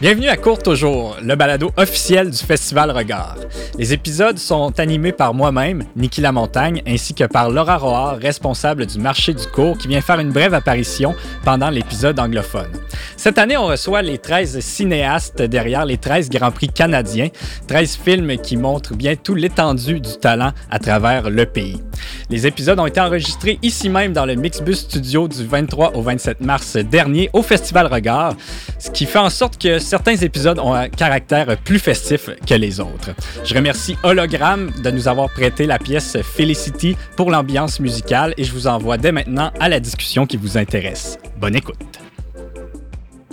Bienvenue à Court Toujours, le balado officiel du Festival Regard. Les épisodes sont animés par moi-même, Niki Lamontagne, ainsi que par Laura Roard, responsable du marché du cours, qui vient faire une brève apparition pendant l'épisode anglophone. Cette année, on reçoit les 13 cinéastes derrière les 13 Grands Prix canadiens, 13 films qui montrent bien tout l'étendue du talent à travers le pays. Les épisodes ont été enregistrés ici même dans le Mixbus Studio du 23 au 27 mars dernier au Festival Regard, ce qui fait en sorte que certains épisodes ont un caractère plus festif que les autres. Je remercie Hologram de nous avoir prêté la pièce Felicity pour l'ambiance musicale et je vous envoie dès maintenant à la discussion qui vous intéresse. Bonne écoute.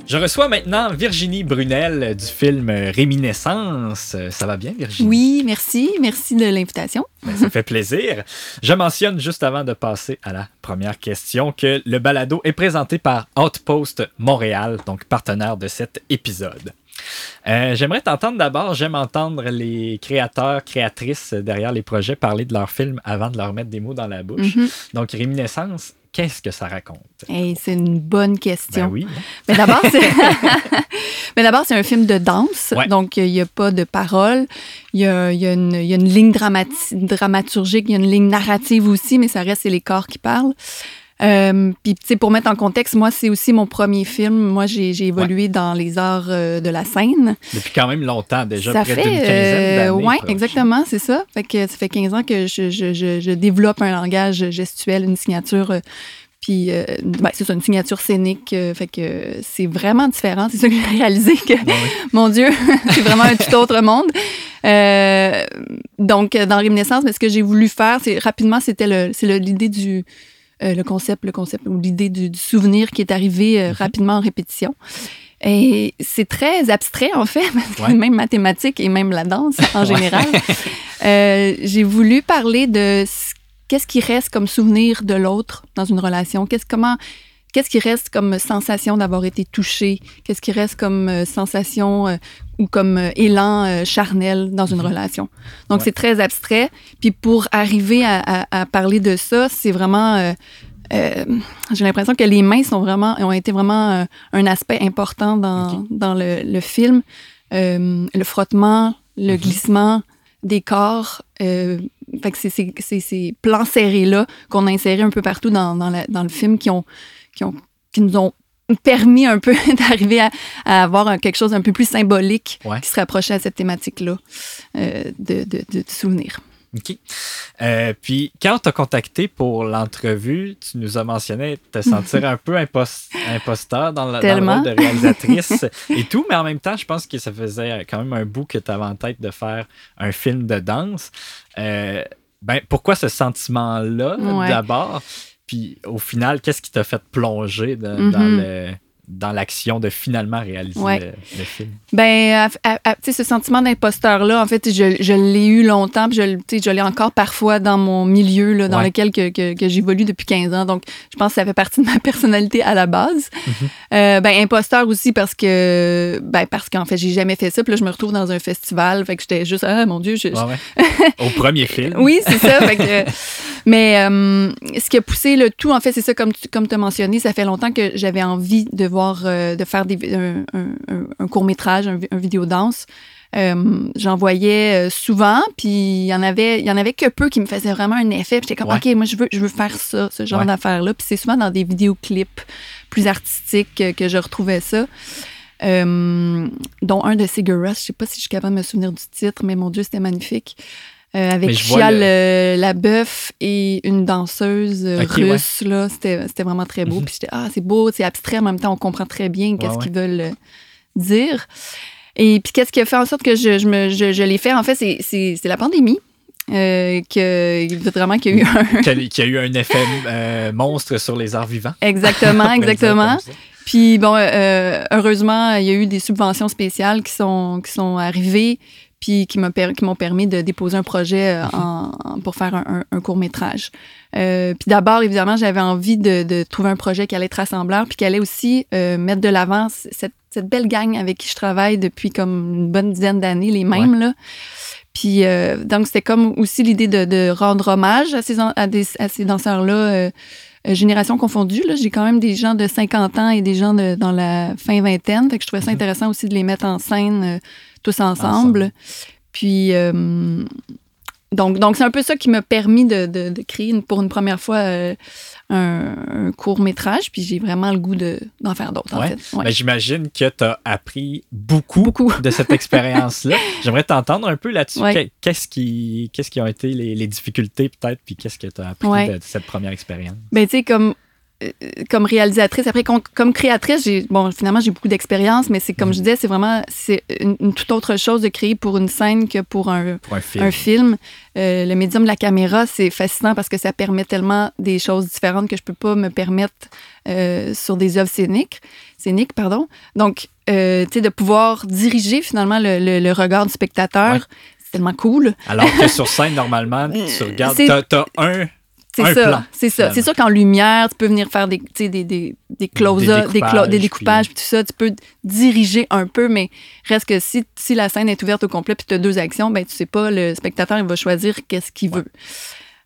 Je reçois maintenant Virginie Brunel du film Réminiscence. Ça va bien, Virginie? Oui, merci. Merci de l'invitation. Ben, ça fait plaisir. Je mentionne juste avant de passer à la première question que le balado est présenté par Outpost Montréal, donc partenaire de cet épisode. Euh, j'aimerais t'entendre d'abord. J'aime entendre les créateurs, créatrices derrière les projets parler de leurs films avant de leur mettre des mots dans la bouche. Mhm. Donc, Réminiscence, qu'est-ce que ça raconte? Hey, c'est une bonne question. Ben oui. Mais d'abord, c'est un film de danse, Ouais. donc il n'y a pas de parole. Il y a, il y a une, il y a une ligne dramati- dramaturgique, il y a une ligne narrative aussi, mais ça reste c'est les corps qui parlent. Euh, Puis, tu sais, pour mettre en contexte, moi, c'est aussi mon premier film. Moi, j'ai évolué dans les arts euh, de la scène. Depuis quand même longtemps, déjà ça près fait, d'une quinzaine euh, d'années. proche. exactement, c'est ça. Fait que ça fait 15 ans que je, je, je, je développe un langage gestuel, une signature. euh, puis, euh, ben, c'est ça, une signature scénique. euh, fait que c'est vraiment différent. C'est ça que j'ai réalisé que, mon Dieu, c'est vraiment un tout autre monde. Donc, dans Réminiscence, mais ce que j'ai voulu faire, c'est rapidement, c'était l'idée du. Euh, le concept, le concept ou l'idée du, du souvenir qui est arrivé euh, Mhm. rapidement en répétition. Et c'est très abstrait, en fait, Ouais. même mathématiques et même la danse en général. Euh, j'ai voulu parler de ce- qu'est-ce qui reste comme souvenir de l'autre dans une relation? Qu'est-ce, comment, qu'est-ce qui reste comme sensation d'avoir été touché? Qu'est-ce qui reste comme euh, sensation euh, ou comme euh, élan charnel dans une Mhm. relation? Donc, Ouais. c'est très abstrait. Puis pour arriver à, à- à parler de ça, c'est vraiment... j'ai l'impression que les mains sont vraiment, ont été vraiment un aspect important dans, dans le, le film. Le frottement, le Mhm. glissement des corps. fait que c'est ces- c'est ces plans serrés-là qu'on a insérés un peu partout dans, dans, la- dans le film qui, ont, qui, ont, qui nous ont permis un peu d'arriver à, à avoir quelque chose un peu plus symbolique Ouais. qui se rapprochait à cette thématique-là euh, de, de, de, souvenir. OK. Euh, puis, quand on t'a contacté pour l'entrevue, tu nous as mentionné te sentir un peu impos- imposteur dans, la- dans le rôle de réalisatrice et tout, mais en même temps, je pense que ça faisait quand même un bout que tu avais en tête de faire un film de danse. Euh, ben, pourquoi ce sentiment-là, Ouais. d'abord? Puis, au final, qu'est-ce qui t'a fait plonger de- Mhm. dans le dans l'action de finalement réaliser Ouais. le, le film? Ben, tu sais, ce sentiment d'imposteur-là, en fait, je, je l'ai eu longtemps, puis je, je l'ai encore parfois dans mon milieu, là, dans Ouais. lequel que, que, que j'évolue depuis 15 ans. Donc, je pense que ça fait partie de ma personnalité à la base. Mhm. Euh, ben, imposteur aussi parce que, ben, parce qu'en fait, j'ai jamais fait ça. Puis là, je me retrouve dans un festival. Fait que j'étais juste, ah, mon Dieu, je, ouais. Au premier film. oui, c'est ça. fait que- mais euh, ce qui a poussé le tout, en fait, c'est ça, comme tu comme as mentionné, ça fait longtemps que j'avais envie de voir, euh, de faire des, un, un, court métrage, un, un vidéo danse. Euh, J'en voyais souvent, puis il y en avait, il y en avait que peu qui me faisaient vraiment un effet. Puis j'étais comme, Ouais. ok, moi je veux, je veux faire ça, ce genre Ouais. d'affaires-là. Puis c'est souvent dans des vidéoclips plus artistiques que, que je retrouvais ça. Euh, dont un de Sigur Rós, je sais pas si je suis capable de me souvenir du titre, mais mon Dieu, c'était magnifique. Euh, avec Mais je vois Chia le- le- la bœuf et une danseuse euh, russe. là C'était c'était vraiment très beau. Mhm. Puis j'étais, ah, c'est beau, c'est abstrait, en même temps, on comprend très bien qu'est-ce Ouais, qu'ils veulent euh, dire. Et puis, qu'est-ce qui a fait en sorte que je, je, me- je, je l'ai fait? En fait, c'est- c'est c'est la pandémie. Euh, que vraiment qu'il y a eu un, Qu'il y a- eu un effet euh, monstre sur les arts vivants. Exactement, exactement. Puis bon, euh, heureusement, il y a eu des subventions spéciales qui sont, qui sont arrivées, puis qui m'ont per- permis de déposer un projet euh, en- en- pour faire un, un- un court métrage. Euh, puis d'abord, évidemment, j'avais envie de, de trouver un projet qui allait être rassembleur, puis qui allait aussi euh, mettre de l'avant cette, cette belle gang avec qui je travaille depuis comme une bonne dizaine d'années, les mêmes, là. Puis euh, donc, c'était comme aussi l'idée de, de rendre hommage à ces, en- à des- à ces danseurs-là. génération confondue. J'ai quand même des gens de 50 ans et des gens de, dans la fin vingtaine. Fait que je trouvais ça Mhm. intéressant aussi de les mettre en scène tous ensemble. Puis, euh, donc, donc c'est un peu ça qui m'a permis de, de- de créer une- pour une première fois euh, un, un court métrage. Puis j'ai vraiment le goût de- d'en faire d'autres, en fait. Ouais. Ben, J'imagine que tu as appris beaucoup, Beaucoup. de cette expérience-là. J'aimerais t'entendre un peu là-dessus. Ouais. Qu'est-ce qui, qu'est-ce qui ont été les, les difficultés peut-être, puis qu'est-ce que tu as appris de, cette première expérience? Ben, tu sais, comme, comme réalisatrice, après, com- comme créatrice, j'ai, bon, finalement, j'ai beaucoup d'expérience, mais c'est comme Mhm. je disais, c'est vraiment, c'est une, une toute autre chose de créer pour une scène que pour un, Pour un film. un film. Euh, le médium de la caméra, c'est fascinant parce que ça permet tellement des choses différentes que je peux pas me permettre euh, sur des œuvres scéniques. Scéniques, pardon. Donc, euh, tu sais, de pouvoir diriger finalement le, le- le regard du spectateur, Ouais. c'est tellement cool. Alors que sur scène, normalement, tu regardes, t'as, t'as un. C'est ça, c'est ça. C'est sûr qu'en lumière, tu peux venir faire des, des, des, des close-up, des, découpages, puis tout ça. Tu peux diriger un peu, mais reste que si, si la scène est ouverte au complet puis tu as deux actions, ben tu sais pas, le spectateur, il va choisir qu'est-ce qu'il veut.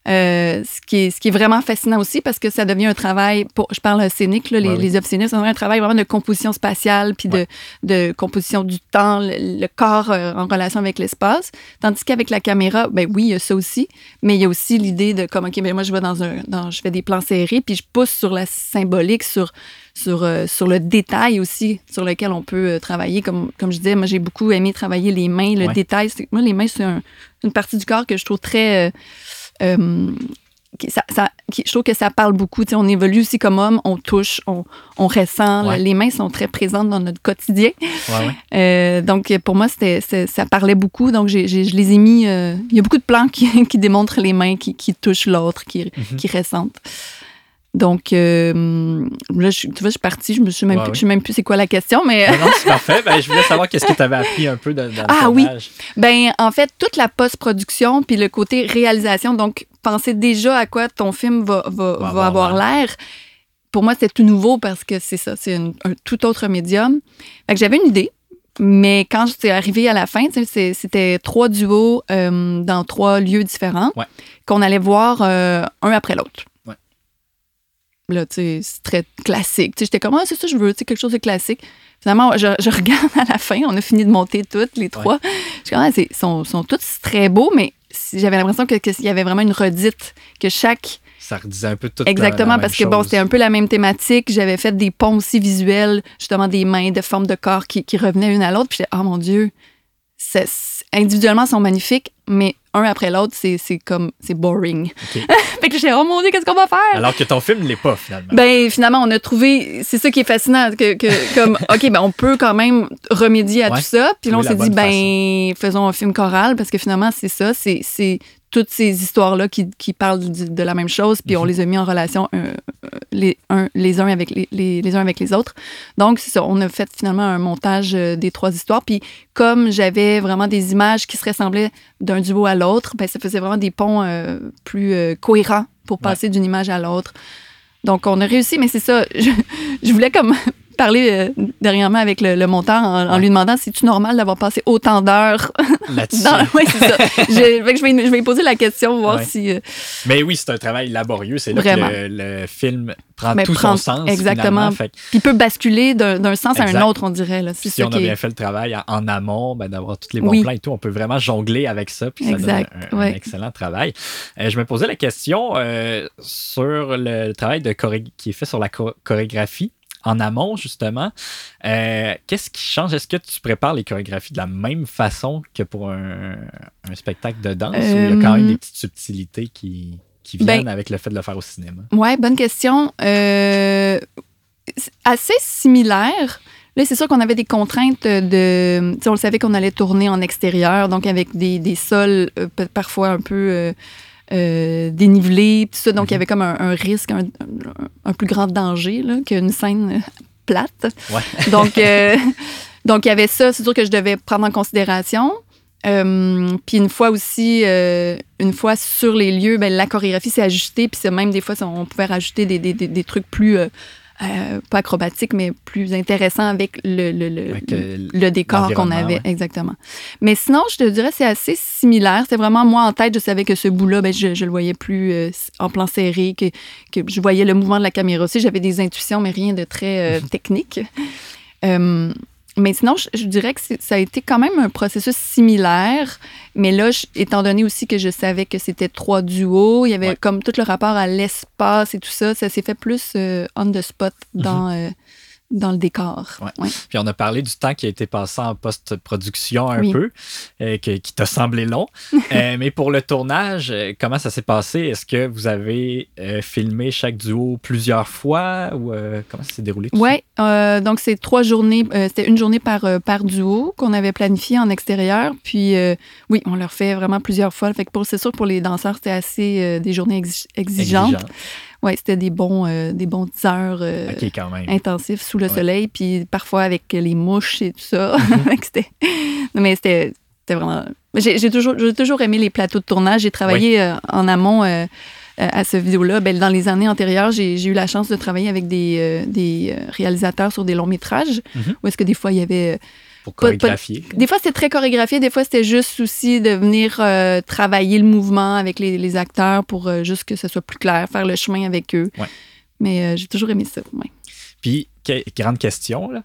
Euh, ce, qui est, ce qui est vraiment fascinant aussi parce que ça devient un travail, pour, je parle scénique, là, les, Ouais, oui. les œuvres scéniques, ça devient un travail vraiment de composition spatiale puis de, de composition du temps, le, le corps euh, en relation avec l'espace. Tandis qu'avec la caméra, ben oui, il y a ça aussi, mais il y a aussi l'idée de comme, OK, ben moi, je vais dans un, dans, je fais des plans serrés puis je pousse sur la symbolique, sur, sur, euh, sur le détail aussi sur lequel on peut travailler. Comme, comme je disais, moi, j'ai beaucoup aimé travailler les mains, le Ouais. détail. Moi, les mains, c'est un- une partie du corps que je trouve très... euh, ça, ça- je trouve que ça parle beaucoup. On évolue aussi comme homme, on touche, on, on ressent. Ouais. Les mains sont très présentes dans notre quotidien. Ouais, ouais. Euh, donc, pour moi, ça parlait beaucoup. Donc, je les ai mis. euh, il y a beaucoup de plans qui, qui démontrent les mains qui, qui touchent l'autre, qui, Mhm. qui ressentent. Donc, euh, là, je, tu vois, je suis partie. Je me suis même, Ouais, plus, ouais. je sais même plus c'est quoi la question, mais. Non, non, c'est parfait. Ben, je voulais savoir qu'est-ce que tu avais appris un peu dans le Ah oui. Ben, en fait, toute la post-production puis le côté réalisation, donc penser déjà à quoi ton film va, va, va avoir avoir l'air. Pour moi, c'était tout nouveau parce que c'est ça, c'est un tout autre médium. Fait que j'avais une idée, mais quand j'étais arrivée à la fin, c'est- c'était trois duos euh, dans trois lieux différents Ouais. qu'on allait voir euh, un après l'autre. Là, c'est très classique. Tu sais, j'étais comme, ah, c'est ça, je veux, tu sais, quelque chose de classique. Finalement, je, je regarde à la fin, on a fini de monter toutes, les trois. Je suis comme, ah, c'est- sont, sont tous très beaux, mais j'avais l'impression que- qu'il y avait vraiment une redite, que chaque. Ça redisait un peu tout Exactement, la parce que bon, c'était un peu la même thématique. J'avais fait des ponts aussi visuels, justement des mains, de formes de corps qui, qui revenaient une à l'autre. Puis j'étais, oh mon Dieu, c'est- individuellement, sont magnifiques, mais un après l'autre, c'est c'est comme, c'est boring. Fait que j'étais, oh mon Dieu, qu'est-ce qu'on va faire? Alors que ton film ne l'est pas, finalement. Ben finalement, on a trouvé, c'est ça qui est fascinant, que, que comme ok, ben on peut quand même remédier à Ouais. tout ça. Puis là, on s'est dit ben faisons un film choral parce que finalement c'est ça, c'est c'est toutes ces histoires là qui, qui parlent du- de la même chose, puis on Mhm. les a mis en relation euh, euh, les, un, les uns avec les, les, les uns avec les autres. Donc ça, on a fait finalement un montage euh, des trois histoires. Puis comme j'avais vraiment des images qui se ressemblaient d'un duo à l'autre, ben ça faisait vraiment des ponts euh, plus euh, cohérents pour Ouais. passer d'une image à l'autre. Donc, on a réussi, mais c'est ça. Je, je voulais comme parler euh, dernièrement avec le, le monteur en, en Ouais. lui demandant si c'est normal d'avoir passé autant d'heures Là-dessus. dans. Oui, c'est ça. Je, fait que je, vais, je vais poser la question, voir Ouais. si. euh, Mais oui, c'est un travail laborieux. C'est là Vraiment. que le, le film prend Mais tout prend- son sens. exactement. Fait Puis peut basculer d'un sens à un autre, on dirait. Là. Si ça on a bien est- fait le travail en, amont, ben, d'avoir tous les bons Oui. plans et tout, on peut vraiment jongler avec ça. Puis ça Exact, donne un, un ouais. excellent travail. Euh, je me posais la question euh, sur le travail de choré- qui est fait sur la cho- chorégraphie. En amont, justement, Euh, qu'est-ce qui change? Est-ce que tu prépares les chorégraphies de la même façon que pour un, un spectacle de danse ou il y a quand même Euh, des petites subtilités qui, qui ben- viennent avec le fait de le faire au cinéma? Ouais, bonne question. Euh, assez similaire. Là, c'est sûr qu'on avait des contraintes de. On le savait qu'on allait tourner en extérieur, donc avec des, des sols euh, parfois un peu euh, dénivelés, tout ça. Donc, il y avait comme un, un risque, un, plus grand danger là, qu'une scène euh, plate. Ouais. Donc, euh, donc, il y avait ça. C'est sûr que je devais prendre en considération. Euh, puis une fois aussi, euh, une fois sur les lieux, ben, la chorégraphie s'est ajustée. Puis même des fois, on pouvait rajouter des, des, des, des trucs plus euh, euh, pas acrobatique, mais plus intéressant avec le, le, le, Avec, euh, le décor qu'on avait. ouais. Exactement. Mais sinon, je te dirais, c'est assez similaire. C'est vraiment moi en tête, je savais que ce bout-là, ben, je, je le voyais plus euh, en plan serré, que, que je voyais le mouvement de la caméra aussi. J'avais des intuitions, mais rien de très euh, technique. Mais sinon, je, je dirais que ça a été quand même un processus similaire. Mais là, je- étant donné aussi que je savais que c'était trois duos, il y avait Ouais. comme tout le rapport à l'espace et tout ça, ça s'est fait plus euh, on the spot dans, euh, dans le décor. Ouais. Ouais. Puis on a parlé du temps qui a été passé en post-production un Oui. peu, euh, que- qui t'a semblé long. Euh, mais pour le tournage, euh, comment ça s'est passé? Est-ce que vous avez euh, filmé chaque duo plusieurs fois ou comment ça s'est déroulé? Oui, donc c'est trois journées, c'était une journée par, par duo qu'on avait planifié en extérieur. Puis oui, on leur fait vraiment plusieurs fois. Fait que pour, c'est sûr que pour les danseurs, c'était assez des journées exi- exigeantes. Exigeant. Oui, c'était des bons, euh, des bons 10 heures euh, Ok, quand même. intensifs sous le Ouais. soleil, puis parfois avec les mouches et tout ça. Mhm. Non, mais c'était, c'était vraiment. J'ai, toujours, toujours aimé les plateaux de tournage. J'ai travaillé euh, en amont. euh, à ce vidéo-là, ben, dans les années antérieures, j'ai, eu la chance de travailler avec des, des réalisateurs sur des longs métrages, Mhm. où est-ce que des fois il y avait Pour pas- pas- chorégraphier. des fois, c'était très chorégraphié. Des fois, c'était juste souci de venir euh, travailler le mouvement avec les, les acteurs pour euh, juste que ce soit plus clair, faire le chemin avec eux. Ouais. Mais euh, j'ai toujours aimé ça. ouais. Puis, que- grande question, là.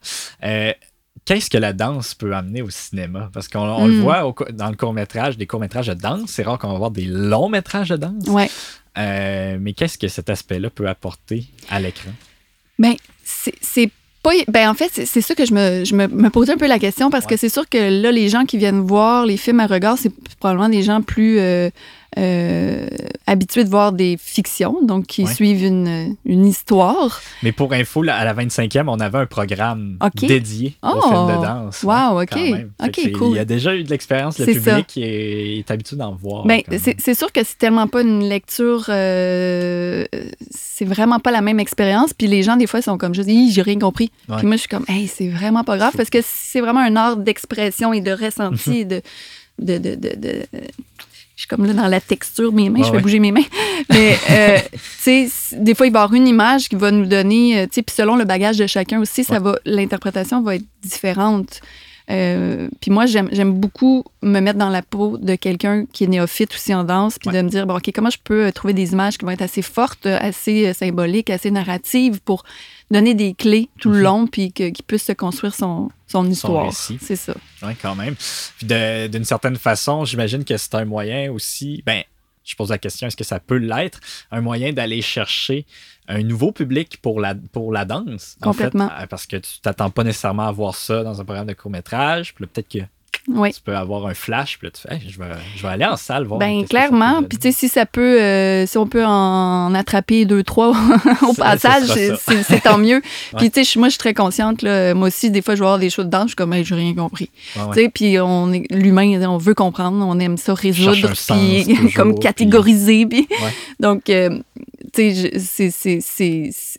Qu'est-ce que la danse peut amener au cinéma? Parce qu'on on le Mm. voit au dans le court-métrage, des courts-métrages de danse. C'est rare qu'on va voir des longs-métrages de danse. Ouais. Mais qu'est-ce que cet aspect-là peut apporter à l'écran? C'est c'est pas. Ben, en fait, c'est ça que je me, je me, me posais un peu la question parce Ouais. que c'est sûr que là, les gens qui viennent voir les films à regard, c'est probablement des gens plus euh, euh, habitués de voir des fictions, donc qui Ouais. suivent une, une histoire. Mais pour info, là, à la 25e, on avait un programme dédié au Oh! film de danse. Wow, Ouais, ok. quand même. Fait Ok, que c'est- cool. Il y a déjà eu de l'expérience, le public ça. qui est, est habitué d'en voir. Ben, c'est c'est sûr que c'est tellement pas une lecture, euh, c'est vraiment pas la même expérience. Puis les gens, des fois, sont comme juste, Hi, j'ai rien compris. Ouais. Puis moi, je suis comme, hey, c'est vraiment pas grave parce que c'est vraiment un art d'expression et de ressenti et de. de, de, de, de- je suis comme là dans la texture de mes mains, je fais ouais. bouger mes mains. Mais, euh, tu sais, des fois, il va y avoir une image qui va nous donner, euh, tu sais, puis selon le bagage de chacun aussi, ça va, l'interprétation va être différente. Euh, puis moi, j'aime beaucoup me mettre dans la peau de quelqu'un qui est néophyte aussi en danse, puis Ouais. de me dire, bon, OK, comment je peux euh, trouver des images qui vont être assez fortes, euh, assez symboliques, assez narratives pour donner des clés tout le Mhm. long, puis que- qu'il puisse se construire son, son histoire. C'est ça. Oui, quand même. Puis d'une certaine façon, j'imagine que c'est un moyen aussi. Ben, je pose la question, est-ce que ça peut l'être? Un moyen d'aller chercher un nouveau public pour la, pour la danse. en fait, Complètement. euh, parce que tu t'attends pas nécessairement à voir ça dans un programme de court-métrage. Peut-être que Oui. tu peux avoir un flash. Puis là, tu fais, Hey, je, vais, je vais aller en salle voir. Ben clairement. Puis tu sais, si ça peut, euh, si on peut en attraper deux, trois au passage, c'est tant mieux. Ouais. Puis tu sais, moi, je suis très consciente. Là, moi aussi, des fois, je vais voir des choses de danse, je suis comme, hey, j'ai rien compris. Ouais. Tu sais, puis on est l'humain, on veut comprendre, on aime ça résoudre, puis toujours, comme puis- catégoriser. Puis Ouais. donc, euh, tu sais,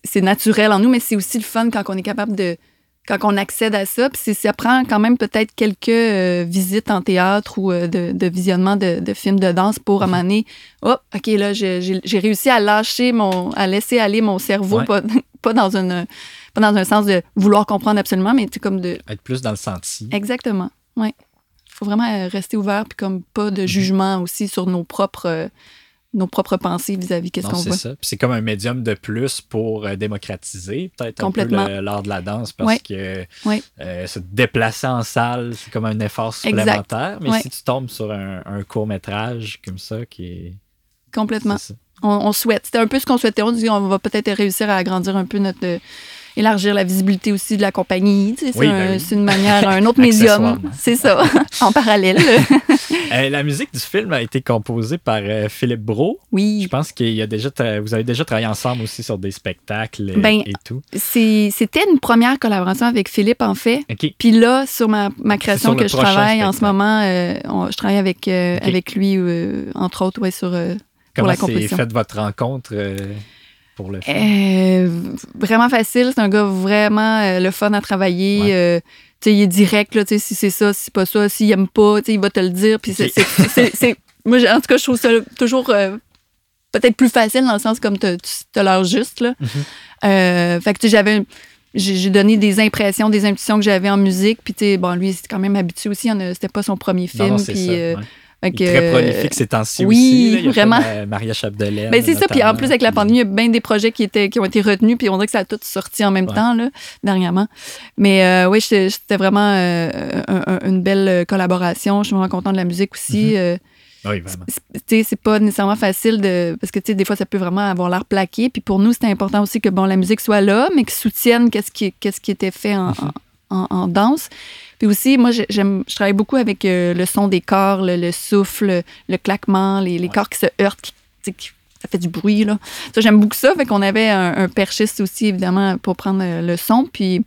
c'est naturel en nous, mais c'est aussi le fun quand on est capable de quand on accède à ça, puis ça prend quand même peut-être quelques euh, visites en théâtre ou euh, de, de visionnement de, de films de danse pour Mhm. à donné, oh, OK, là, j'ai réussi à lâcher mon, à laisser aller mon cerveau, Ouais. pas, pas dans une, pas dans un sens de vouloir comprendre absolument, mais tu sais, comme de, Être plus dans le senti. exactement, ouais. Il faut vraiment euh, rester ouvert, puis comme pas Mhm. de jugement aussi sur nos propres, nos propres pensées vis-à-vis qu'est-ce qu'on c'est voit? ça. Puis c'est comme un médium de plus pour euh, démocratiser peut-être un peu l'art de la danse parce Ouais. que Ouais. euh, se déplacer en salle, c'est comme un effort supplémentaire. Mais Ouais. si tu tombes sur un, un court-métrage comme ça qui est... Complètement. c'est ça. on, on souhaite. C'était un peu ce qu'on souhaitait. On dit on va peut-être réussir à agrandir un peu notre. Élargir la visibilité aussi de la compagnie. Tu sais, c'est Oui, un, ben oui. c'est une manière, un autre médium. C'est ça, en parallèle. Euh, la musique du film a été composée par euh, Philippe. Je Oui, pense qu'il y a déjà tra- vous avez déjà travaillé ensemble aussi sur des spectacles et, Ben, et tout. c'était une première collaboration avec Philippe, en fait. Puis là, sur ma, ma création que je travaille en ce moment, euh, on- je travaille avec, avec lui, entre autres, ouais, sur, Comment s'est faite votre rencontre pour le film? Euh, vraiment facile. C'est un gars vraiment euh, le fun à travailler. Ouais. Euh, tu sais, il est direct, là, tu sais, si c'est ça, si c'est pas ça, s'il aime pas, tu sais, il va te le dire. Puis c'est- Ok. c'est- moi, en tout cas, je trouve ça toujours peut-être plus facile dans le sens comme tu as l'air juste. Là. Mhm. Euh, fait que tu sais, j'avais. J'ai donné des impressions, des intuitions que j'avais en musique. Puis, tu sais, bon, lui, c'est quand même habitué aussi. C'était pas son premier film. puis, euh, ouais. Fait que, très prolifique ces temps-ci oui, aussi. là. Il y a vraiment. euh, Maria Chapdelaine. Ben, c'est ça. Puis en plus, avec la pandémie, il y a bien des projets qui, étaient, qui ont été retenus. Puis on dirait que ça a tout sorti en même Ouais. temps, là, dernièrement. Mais euh, oui, j'étais c'était vraiment euh, un- un- une belle collaboration. Je suis vraiment contente de la musique aussi. Oui, vraiment. c'est- tu sais, c'est pas nécessairement facile de. Parce que, tu sais, des fois, ça peut vraiment avoir l'air plaqué. Puis pour nous, c'était important aussi que, bon, la musique soit là, mais qu'ils soutienne qu'est-ce qui, qu'est-ce qui était fait en, Mhm. En, en danse. Puis aussi, moi, j'ai- j'aime, je travaille beaucoup avec euh, le son des corps, le, le souffle, le claquement, les, les Ouais. corps qui se heurtent, qui, ça fait du bruit, là. Ça, j'aime beaucoup ça. Fait qu'on avait un, un perchiste aussi, évidemment, pour prendre euh, le son. Puis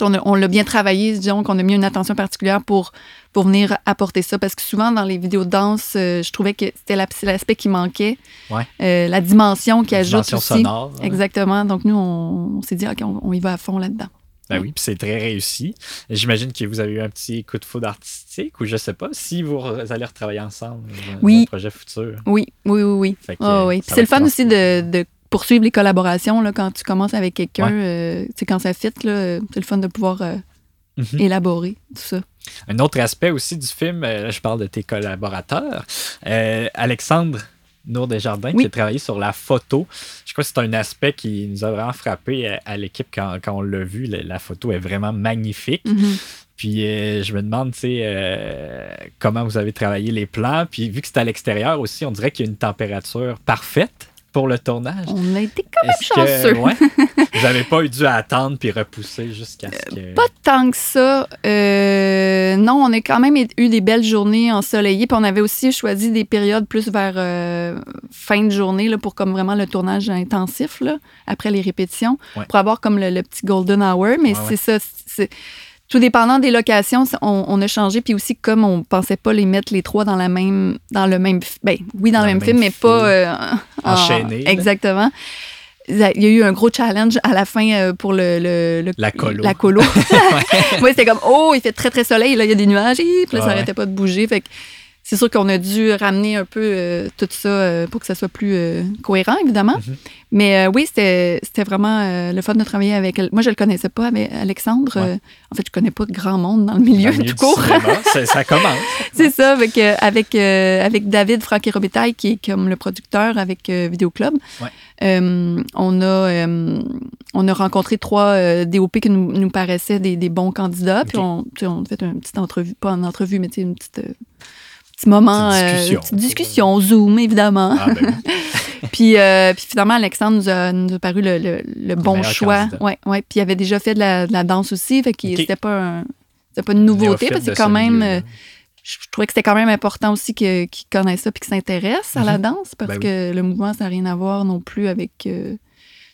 on, l'a bien travaillé, disons qu'on a mis une attention particulière pour, pour venir apporter ça. Parce que souvent, dans les vidéos de danse, euh, je trouvais que c'était la- l'aspect qui manquait. Ouais. Euh, la dimension qui ajoute Dimension aussi. sonore. Exactement. Donc, nous, on, on s'est dit, OK, on, on y va à fond là-dedans. Ben oui, puis c'est très réussi. J'imagine que vous avez eu un petit coup de foudre artistique ou je sais pas si vous allez retravailler ensemble dans Oui. un projet futur. Oui, oui, oui, oui. Fait que, euh, oui. c'est le fun aussi de, poursuivre les collaborations là, quand tu commences avec quelqu'un. Ouais. euh, quand ça fit, c'est le fun de pouvoir euh, Mhm. élaborer tout ça. Un autre aspect aussi du film, euh, je parle de tes collaborateurs. Euh, Alexandre Nour Desjardins, Oui. qui a travaillé sur la photo. Je crois que c'est un aspect qui nous a vraiment frappé à, à l'équipe quand, quand on l'a vu. La, la photo est vraiment magnifique. Mhm. Puis euh, je me demande, tu sais, euh, comment vous avez travaillé les plans. Puis vu que c'est à l'extérieur aussi, on dirait qu'il y a une température parfaite pour le tournage. On a été quand même Est-ce que, chanceux. ouais, vous n'avez pas eu dû attendre puis repousser jusqu'à ce que... Pas tant que ça. Euh, non, on a quand même eu des belles journées ensoleillées. Puis on avait aussi choisi des périodes plus vers euh, fin de journée là, pour comme vraiment le tournage intensif là, après les répétitions. Ouais. Pour avoir comme le, le petit golden hour. Mais Ouais, c'est ça. Tout dépendant des locations, on, on a changé. Puis aussi, comme on pensait pas les mettre les trois dans la même, dans le même, ben oui, dans, le même, film, mais pas euh, en- Enchaînés, là. Exactement. Il y a eu un gros challenge à la fin euh, pour le, le- le- La colo. La colo. Moi, c'était comme, oh, il fait très, très soleil. Là, il y a des nuages. Hi, Puis là, ça Ouais. n'arrêtait pas de bouger. Fait que c'est sûr qu'on a dû ramener un peu euh, tout ça euh, pour que ça soit plus euh, cohérent, évidemment. Mhm. Mais oui, c'était vraiment le fun de travailler avec elle. Moi, je le connaissais pas, avec Alexandre. Ouais. En fait, je connais pas de grand monde dans le milieu, Dans le milieu tout du court. cinéma, ça, commence. C'est ça, avec, avec, avec David Franck et Robitaille, qui est comme le producteur avec Vidéo Club. Ouais. On, a, on a rencontré trois DOP qui nous, nous paraissaient des, des bons candidats. Puis on, on a fait une petite entrevue, pas une entrevue, mais une petite. Petit moment, euh, discussion. petite discussion, Zoom, évidemment. Ah, ben oui. puis, euh, puis finalement, Alexandre nous a, nous a paru le, le- le bon choix. candidat. Ouais, ouais. Puis il avait déjà fait de la, de la danse aussi, fait que Ok. c'était pas, un- pas une nouveauté, parce que quand même. euh, je, je trouvais que c'était quand même important aussi que- qu'ils connaissent ça puis qu'ils s'intéressent à la Mhm. danse parce Ben oui. que le mouvement, ça n'a rien à voir non plus avec.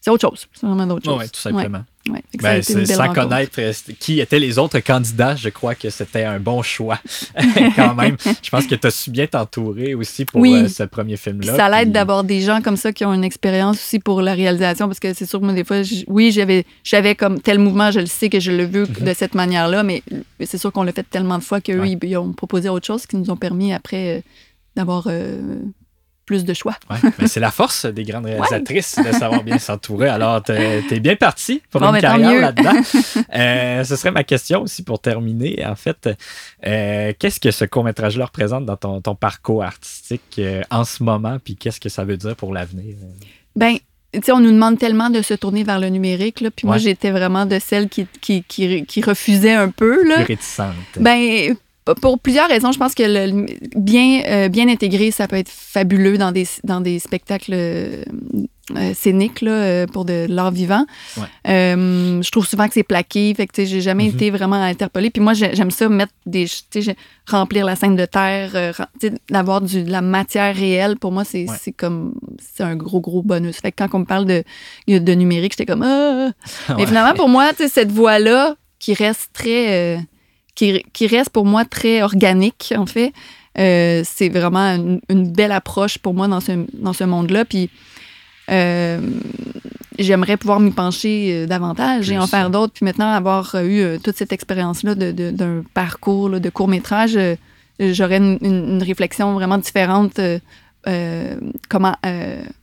c'est autre chose. C'est vraiment d'autres choses. tout simplement. Ouais, ouais. Ben, sans rencontre. connaître euh, qui étaient les autres candidats, je crois que c'était un bon choix quand même. Je pense que tu as su bien t'entourer aussi pour Oui. euh, ce premier film-là. ça l'aide puis- d'avoir des gens comme ça qui ont une expérience aussi pour la réalisation parce que c'est sûr que moi, des fois, oui, j'avais, j'avais comme tel mouvement, je le sais que je le veux Mhm. de cette manière-là, mais c'est sûr qu'on l'a fait tellement de fois qu'eux, Ouais. ils, ils ont proposé autre chose qui nous ont permis après euh, d'avoir euh, plus de choix. Ouais, mais c'est la force des grandes réalisatrices de savoir bien s'entourer. Alors, t'es t'es bien parti pour Bon, une ben, carrière là-dedans. Euh, ce serait ma question aussi pour terminer. En fait, euh, qu'est-ce que ce court-métrage-là représente dans ton, ton parcours artistique euh, en ce moment, puis qu'est-ce que ça veut dire pour l'avenir? Ben, tu sais, on nous demande tellement de se tourner vers le numérique, là, puis moi, j'étais vraiment de celles qui, qui, qui, qui refusaient un peu, là. Plus réticente. Ben, pour plusieurs raisons, je pense que le, bien, euh, bien intégré, ça peut être fabuleux dans des, dans des spectacles euh, euh, scéniques là, euh, pour de l'art vivant. Ouais. Euh, je trouve souvent que c'est plaqué, fait que j'ai jamais Mhm. été vraiment interpellée. Puis moi, j'ai- j'aime ça mettre des, remplir la scène de terre, d'avoir de la matière réelle. Pour moi, c'est Ouais. comme c'est un gros gros bonus. Fait que quand on me parle de, de numérique, j'étais comme ah. Mais Ouais. finalement, pour moi, tu sais, cette voie-là, qui reste très. Qui, qui reste pour moi très organique, en fait, euh, c'est vraiment une, une belle approche pour moi dans ce, dans ce monde-là. Puis. euh, J'aimerais pouvoir m'y pencher euh, davantage et en faire d'autres. Puis maintenant, avoir eu toute cette expérience-là de- de- d'un parcours là, de court-métrage, euh, j'aurais une, une- une réflexion vraiment différente comment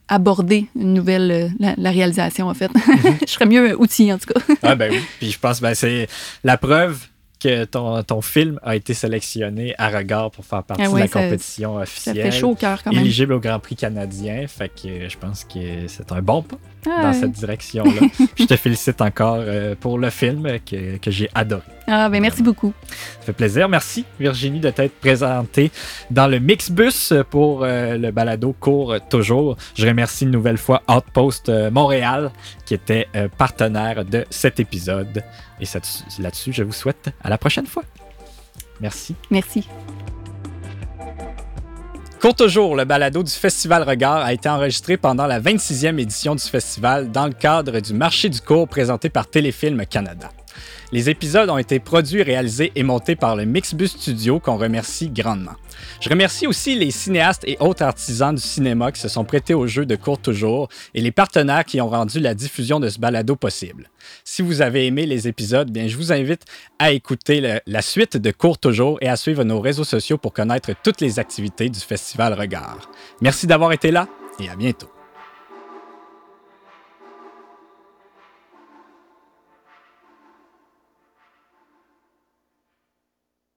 aborder une nouvelle, la, réalisation, en fait. Mhm. je serais mieux outillé, en tout cas. ah, ben oui. Puis je pense que ben, c'est la preuve que ton, ton, film a été sélectionné à regard pour faire partie ah de la compétition officielle. Ça fait chaud au cœur quand même. Éligible au Grand Prix canadien. Fait que je pense que c'est un bon pas dans cette direction-là. je te félicite encore euh, pour le film que, que j'ai adoré. Ah, ben merci beaucoup. Ça fait plaisir. Merci, Virginie, de t'être présentée dans le Mixbus pour euh, le balado court toujours. Je remercie une nouvelle fois Outpost euh, Montréal qui était partenaire de cet épisode. Et là-dessus, je vous souhaite à la prochaine fois. Merci. Merci. Court toujours, le balado du Festival Regard a été enregistré pendant la 26e édition du festival dans le cadre du marché du cours présenté par Téléfilm Canada. Les épisodes ont été produits, réalisés et montés par le Mixbus Studio qu'on remercie grandement. Je remercie aussi les cinéastes et autres artisans du cinéma qui se sont prêtés au jeu de Court Toujours et les partenaires qui ont rendu la diffusion de ce balado possible. Si vous avez aimé les épisodes, bien, je vous invite à écouter la suite de Court Toujours et à suivre nos réseaux sociaux pour connaître toutes les activités du Festival Regard. Merci d'avoir été là et à bientôt.